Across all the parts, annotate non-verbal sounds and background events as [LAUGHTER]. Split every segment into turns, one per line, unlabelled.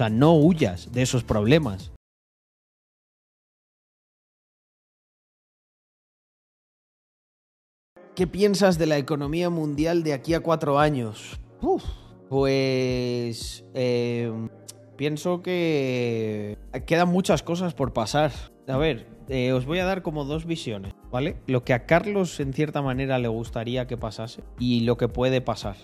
sea, no huyas de esos problemas. ¿Qué piensas de la economía mundial de aquí a cuatro años? Pues eh, pienso que quedan muchas cosas por pasar. A ver, eh, os voy a dar como dos visiones, ¿vale? Lo que a Carlos en cierta manera le gustaría que pasase y lo que puede pasar.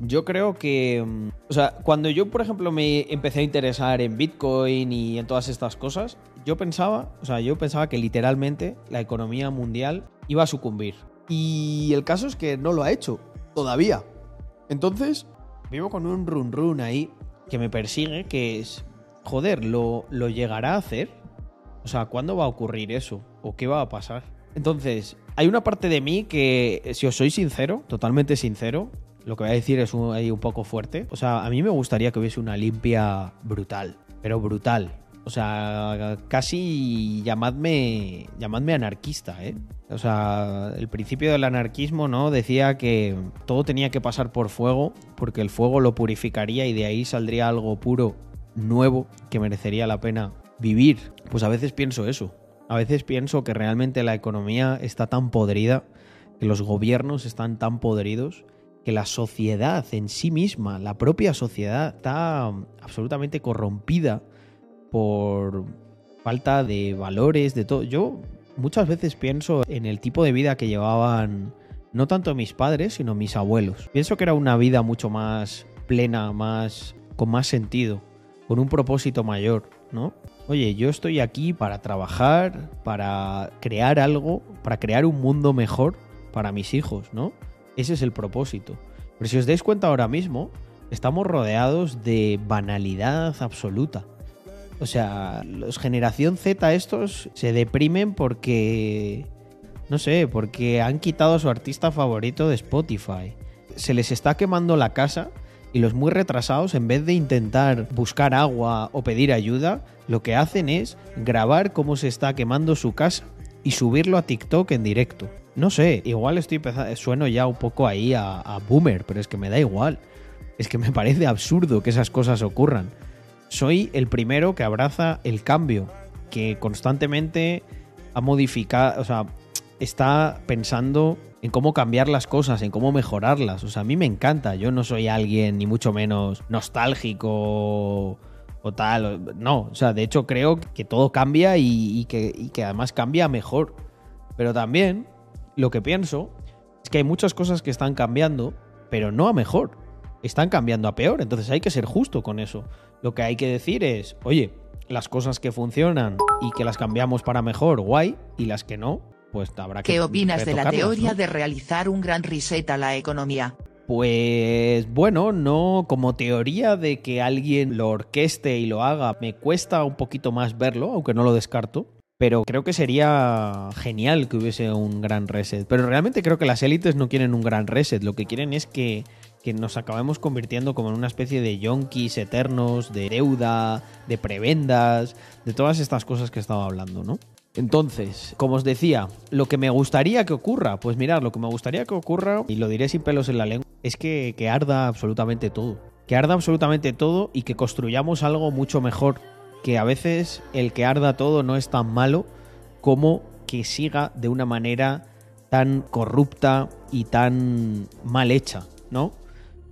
Yo creo que, mm, o sea, cuando yo, por ejemplo, me empecé a interesar en Bitcoin y en todas estas cosas, yo pensaba, o sea, yo pensaba que literalmente la economía mundial iba a sucumbir. Y el caso es que no lo ha hecho, todavía. Entonces, vivo con un run run ahí que me persigue, que es, joder, ¿lo, ¿lo llegará a hacer? O sea, ¿cuándo va a ocurrir eso? ¿O qué va a pasar? Entonces, hay una parte de mí que, si os soy sincero, totalmente sincero, lo que voy a decir es un, ahí un poco fuerte. O sea, a mí me gustaría que hubiese una limpia brutal, pero brutal. O sea, casi llamadme, llamadme anarquista, ¿eh? O sea, el principio del anarquismo, ¿no? Decía que todo tenía que pasar por fuego, porque el fuego lo purificaría y de ahí saldría algo puro, nuevo, que merecería la pena vivir. Pues a veces pienso eso. A veces pienso que realmente la economía está tan podrida, que los gobiernos están tan podridos, que la sociedad en sí misma, la propia sociedad, está absolutamente corrompida por falta de valores, de todo. Yo muchas veces pienso en el tipo de vida que llevaban no tanto mis padres, sino mis abuelos. Pienso que era una vida mucho más plena, más con más sentido, con un propósito mayor, ¿no? Oye, yo estoy aquí para trabajar, para crear algo, para crear un mundo mejor para mis hijos, ¿no? Ese es el propósito. Pero si os dais cuenta ahora mismo, estamos rodeados de banalidad absoluta. O sea, los generación Z estos se deprimen porque... No sé, porque han quitado a su artista favorito de Spotify. Se les está quemando la casa y los muy retrasados, en vez de intentar buscar agua o pedir ayuda, lo que hacen es grabar cómo se está quemando su casa y subirlo a TikTok en directo. No sé, igual estoy empezando, sueno ya un poco ahí a, boomer, pero es que me da igual. Es que me [LAUGHS] parece absurdo que esas cosas ocurran soy el primero que abraza el cambio, que constantemente ha modificado, o sea, está pensando en cómo cambiar las cosas, en cómo mejorarlas. O sea, a mí me encanta. Yo no soy alguien ni mucho menos nostálgico o tal. No, o sea, de hecho creo que todo cambia y, que, y que además cambia mejor. Pero también lo que pienso es que hay muchas cosas que están cambiando, pero no a mejor. Están cambiando a peor. Entonces hay que ser justo con eso. Lo que hay que decir es, oye, las cosas que funcionan y que las cambiamos para mejor, guay, y las que no, pues habrá que...
¿Qué opinas de la teoría de realizar un gran reset a la economía?
Pues bueno, no como teoría de que alguien lo orqueste y lo haga, me cuesta un poquito más verlo, aunque no lo descarto. Pero creo que sería genial que hubiese un gran reset. Pero realmente creo que las élites no quieren un gran reset. Lo que quieren es que que nos acabemos convirtiendo como en una especie de yonkis eternos, de deuda, de prebendas, de todas estas cosas que estaba hablando, ¿no? Entonces, como os decía, lo que me gustaría que ocurra, pues mirad, lo que me gustaría que ocurra, y lo diré sin pelos en la lengua, es que, que arda absolutamente todo. Que arda absolutamente todo y que construyamos algo mucho mejor. Que a veces el que arda todo no es tan malo como que siga de una manera tan corrupta y tan mal hecha, ¿no?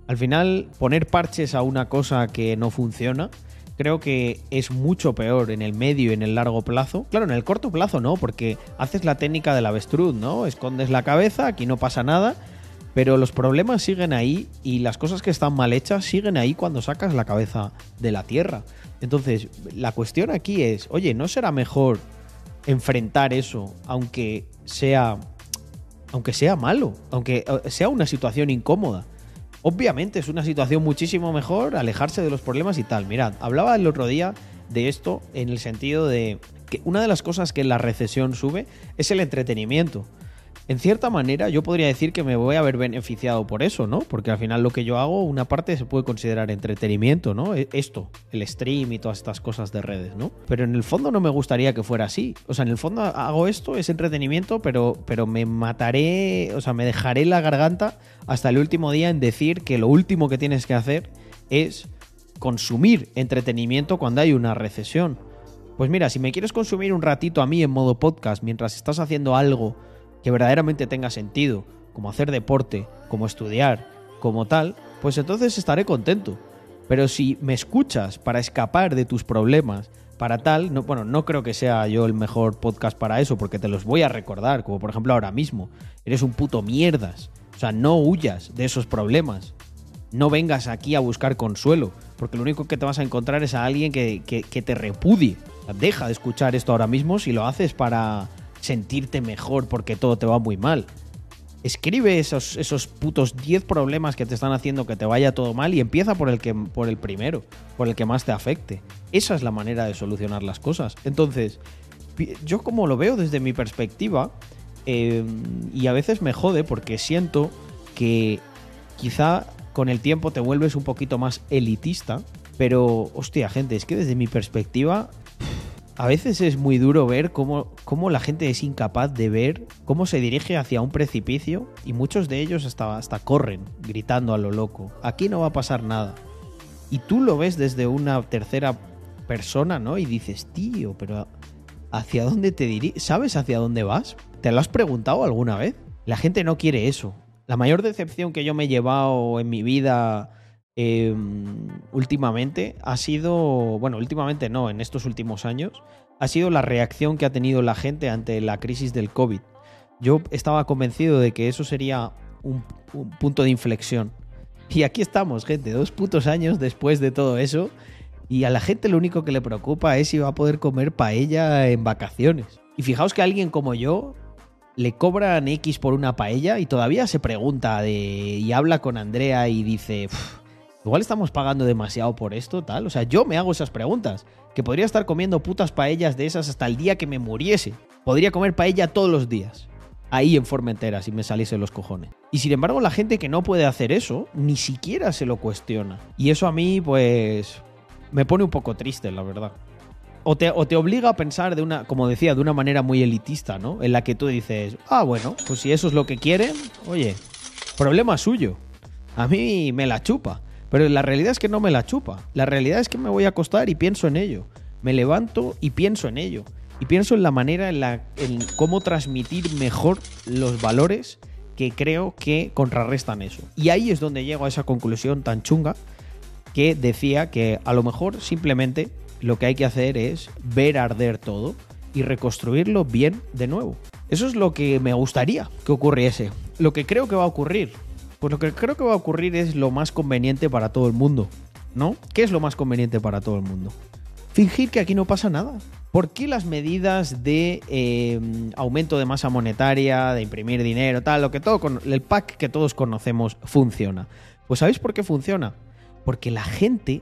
Al final, poner parches a una cosa que no funciona, creo que es mucho peor en el medio y en el largo plazo. Claro, en el corto plazo no, porque haces la técnica del avestruz, ¿no? Escondes la cabeza, aquí no pasa nada, pero los problemas siguen ahí y las cosas que están mal hechas siguen ahí cuando sacas la cabeza de la tierra. Entonces, la cuestión aquí es, oye, ¿no será mejor enfrentar eso, aunque sea aunque sea malo, aunque eh, sea una situación incómoda? Obviamente es una situación muchísimo mejor alejarse de los problemas y tal. Mirad, hablaba el otro día de esto en el sentido de que una de las cosas que la recesión sube es el entretenimiento en cierta manera yo podría decir que me voy a haber beneficiado por eso, ¿no? Porque al final lo que yo hago, una parte se puede considerar entretenimiento, ¿no? E, esto, el stream y todas estas cosas de redes, ¿no? Pero en el fondo no me gustaría que fuera así. O sea, en el fondo hago esto, es entretenimiento, pero, pero me mataré, o sea, me dejaré la garganta hasta el último día en decir que lo último que tienes que hacer es consumir entretenimiento cuando hay una recesión. Pues mira, si me quieres consumir un ratito a mí en modo podcast mientras estás haciendo algo que verdaderamente tenga sentido, como hacer deporte, como estudiar, como tal, pues entonces estaré contento. Pero si me escuchas para escapar de tus problemas, para tal, no, bueno, no creo que sea yo el mejor podcast para eso, porque te los voy a recordar, como por ejemplo ahora mismo. Eres un puto mierdas. O sea, no huyas de esos problemas. No vengas aquí a buscar consuelo, porque lo único que te vas a encontrar es a alguien que, que te repudie. Deja de escuchar esto ahora mismo si lo haces para sentirte mejor porque todo te va muy mal. Escribe esos, esos putos 10 problemas que te están haciendo que te vaya todo mal y empieza por el, que, por el primero, por el que más te afecte. Esa es la manera de solucionar las cosas. Entonces, yo como lo veo desde mi perspectiva, em, y a veces me jode porque siento que quizá con el tiempo te vuelves un poquito más elitista, pero hostia gente, es que desde mi perspectiva a veces es muy duro ver cómo, cómo, la gente es incapaz de ver cómo se dirige hacia un precipicio y muchos de ellos hasta, hasta corren gritando a lo loco. Aquí no va a pasar nada. Y tú lo ves desde una tercera persona, ¿no? Y dices, tío, pero ¿hacia dónde te diriges? ¿Sabes hacia dónde vas? ¿Te lo has preguntado alguna vez? La gente no quiere eso. La mayor decepción que yo me he llevado en mi vida Em, últimamente ha sido, bueno, últimamente no, en estos últimos años, ha sido la reacción que ha tenido la gente ante la crisis del COVID. Yo estaba convencido de que eso sería un, punto de inflexión. Y aquí estamos, gente, dos putos años después de todo eso. Y a la gente lo único que le preocupa es si va a poder comer paella en vacaciones. Y fijaos que alguien como yo le cobran X por una paella y todavía se pregunta de, y habla con Andrea y dice, Igual estamos pagando demasiado por esto, tal. O sea, yo me hago esas preguntas. Que podría estar comiendo putas paellas de esas hasta el día que me muriese. Podría comer paella todos los días. Ahí en Formentera, si me saliese los cojones. Y sin embargo, la gente que no puede hacer eso, ni siquiera se lo cuestiona. Y eso a mí, pues, me pone un poco triste, la verdad. O te, o te, obliga a pensar de una, como decía, de una manera muy elitista, ¿no? En la que tú dices, ah, bueno, pues si eso es lo que quieren, oye, problema suyo. A mí me la chupa. Pero la realidad es que no me la chupa. La realidad es que me voy a acostar y pienso en ello. Me levanto y pienso en ello. Y pienso en la manera en, la, en cómo transmitir mejor los valores que creo que contrarrestan eso. Y ahí es donde llego a esa conclusión tan chunga que decía que a lo mejor simplemente lo que hay que hacer es ver arder todo y reconstruirlo bien de nuevo. Eso es lo que me gustaría que ocurriese. Lo que creo que va a ocurrir pues lo que creo que va a ocurrir es lo más conveniente para todo el mundo, ¿no? ¿Qué es lo más conveniente para todo el mundo? Fingir que aquí no pasa nada. ¿Por qué las medidas de eh, aumento de masa monetaria, de imprimir dinero, tal, lo que todo, el pack que todos conocemos funciona? Pues ¿sabéis por qué funciona? Porque la gente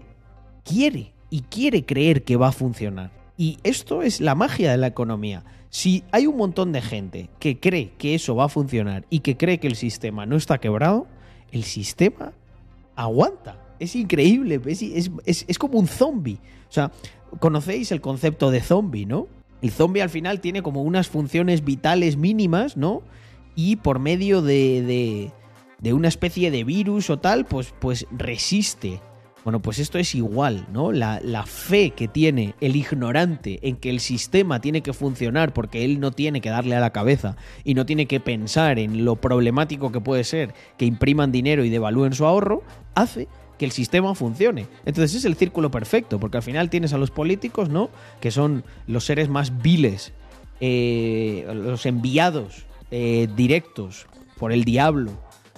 quiere y quiere creer que va a funcionar. Y esto es la magia de la economía. Si hay un montón de gente que cree que eso va a funcionar y que cree que el sistema no está quebrado, el sistema aguanta. Es increíble, es, como un zombie. O sea, conocéis el concepto de zombie, ¿no? El zombie al final tiene como unas funciones vitales mínimas, ¿no? Y por medio de, de, de una especie de virus o tal, pues, pues resiste bueno, pues esto es igual, ¿no? La, fe que tiene el ignorante en que el sistema tiene que funcionar porque él no tiene que darle a la cabeza y no tiene que pensar en lo problemático que puede ser que impriman dinero y devalúen su ahorro, hace que el sistema funcione. Entonces es el círculo perfecto, porque al final tienes a los políticos, ¿no? Que son los seres más viles, eh, los enviados eh, directos por el diablo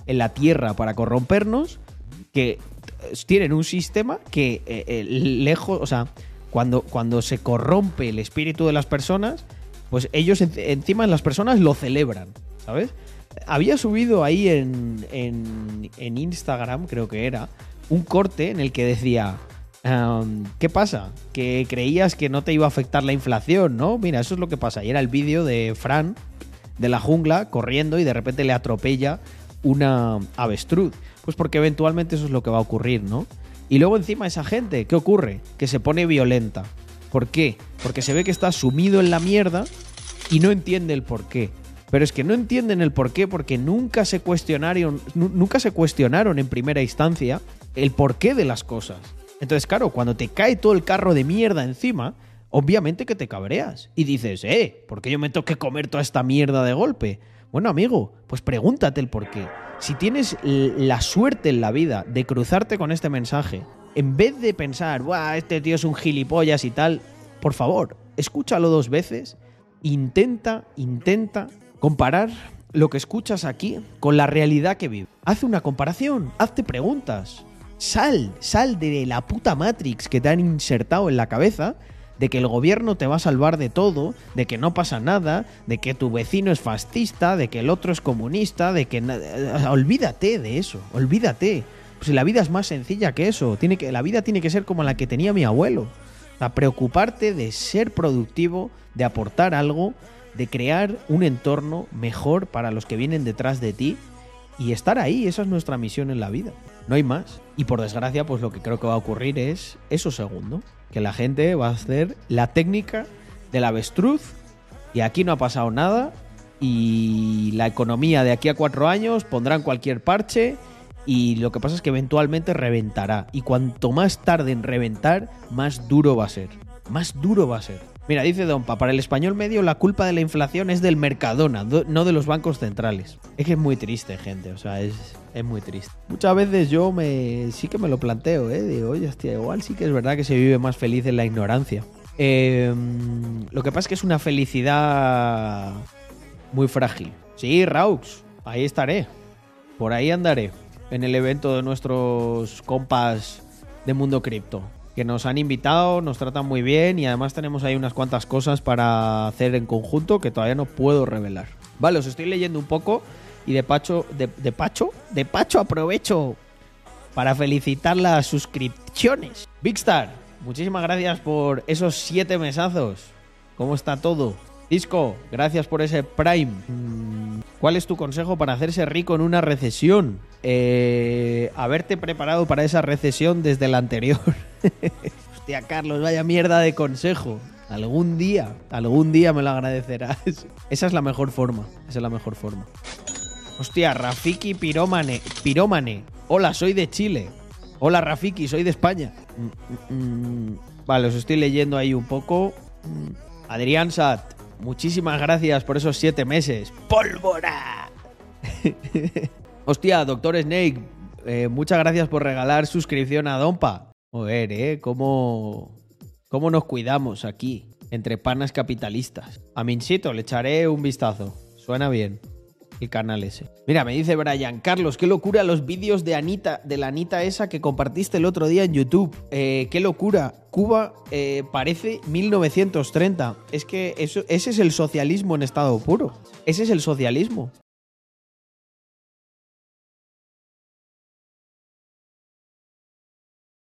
en la tierra para corrompernos, que tienen un sistema que eh, eh, lejos, o sea, cuando, cuando se corrompe el espíritu de las personas, pues ellos encima las personas lo celebran, ¿sabes? Había subido ahí en, en, Instagram, creo que era, un corte en el que decía, ¿qué pasa? Que creías que no te iba a afectar la inflación, ¿no? Mira, eso es lo que pasa. Y era el vídeo de Fran de la jungla corriendo y de repente le atropella una avestruz. Pues porque eventualmente eso es lo que va a ocurrir, ¿no? Y luego encima esa gente, ¿qué ocurre? Que se pone violenta. ¿Por qué? Porque se ve que está sumido en la mierda y no entiende el por qué. Pero es que no entienden el por qué porque nunca se cuestionaron, nunca se cuestionaron en primera instancia el porqué de las cosas. Entonces, claro, cuando te cae todo el carro de mierda encima, obviamente que te cabreas. Y dices, eh, ¿por qué yo me tengo que comer toda esta mierda de golpe? Bueno, amigo, pues pregúntate el por qué. Si tienes la suerte en la vida de cruzarte con este mensaje, en vez de pensar, Buah, este tío es un gilipollas y tal, por favor, escúchalo dos veces, intenta, intenta comparar lo que escuchas aquí con la realidad que vive. Haz una comparación, hazte preguntas. Sal, sal de la puta Matrix que te han insertado en la cabeza de que el gobierno te va a salvar de todo, de que no pasa nada, de que tu vecino es fascista, de que el otro es comunista, de que olvídate de eso, olvídate. Pues la vida es más sencilla que eso, tiene que la vida tiene que ser como la que tenía mi abuelo. O preocuparte de ser productivo, de aportar algo, de crear un entorno mejor para los que vienen detrás de ti y estar ahí, esa es nuestra misión en la vida. No hay más. Y por desgracia, pues lo que creo que va a ocurrir es eso segundo, que la gente va a hacer la técnica del avestruz y aquí no ha pasado nada y la economía de aquí a cuatro años pondrán cualquier parche y lo que pasa es que eventualmente reventará y cuanto más tarde en reventar, más duro va a ser. Más duro va a ser. Mira, dice Dompa, para el español medio la culpa de la inflación es del Mercadona, no de los bancos centrales. Es que es muy triste, gente, o sea, es, es muy triste. Muchas veces yo me sí que me lo planteo, ¿eh? Digo, oye, hostia, igual sí que es verdad que se vive más feliz en la ignorancia. Em, lo que pasa es que es una felicidad muy frágil. Sí, Raux, ahí estaré. Por ahí andaré. En el evento de nuestros compas de Mundo Cripto que nos han invitado, nos tratan muy bien y además tenemos ahí unas cuantas cosas para hacer en conjunto que todavía no puedo revelar. Vale, os estoy leyendo un poco y de pacho, de, pacho, de pacho aprovecho para felicitar las suscripciones. Big Star, muchísimas gracias por esos siete mesazos. ¿Cómo está todo? Disco, gracias por ese Prime. Mm, ¿Cuál es tu consejo para hacerse rico en una recesión? Eh, haberte preparado para esa recesión desde la anterior. [LAUGHS] [LAUGHS] Hostia, Carlos, vaya mierda de consejo. Algún día, algún día me lo agradecerás. Esa es la mejor forma. Esa es la mejor forma. Hostia, Rafiki Pirómane. Pirómane. Hola, soy de Chile. Hola, Rafiki, soy de España. Mm, mm, mm. Vale, os estoy leyendo ahí un poco. Adrián Sat, muchísimas gracias por esos siete meses. ¡Pólvora! [LAUGHS] Hostia, doctor Snake, eh, muchas gracias por regalar suscripción a Dompa. Joder, ¿eh? ¿Cómo, ¿Cómo nos cuidamos aquí, entre panas capitalistas? A Minchito le echaré un vistazo. Suena bien el canal ese. Mira, me dice Brian, Carlos, qué locura los vídeos de Anita, de la Anita esa que compartiste el otro día en YouTube. Eh, qué locura. Cuba eh, parece 1930. Es que eso, ese es el socialismo en estado puro. Ese es el socialismo.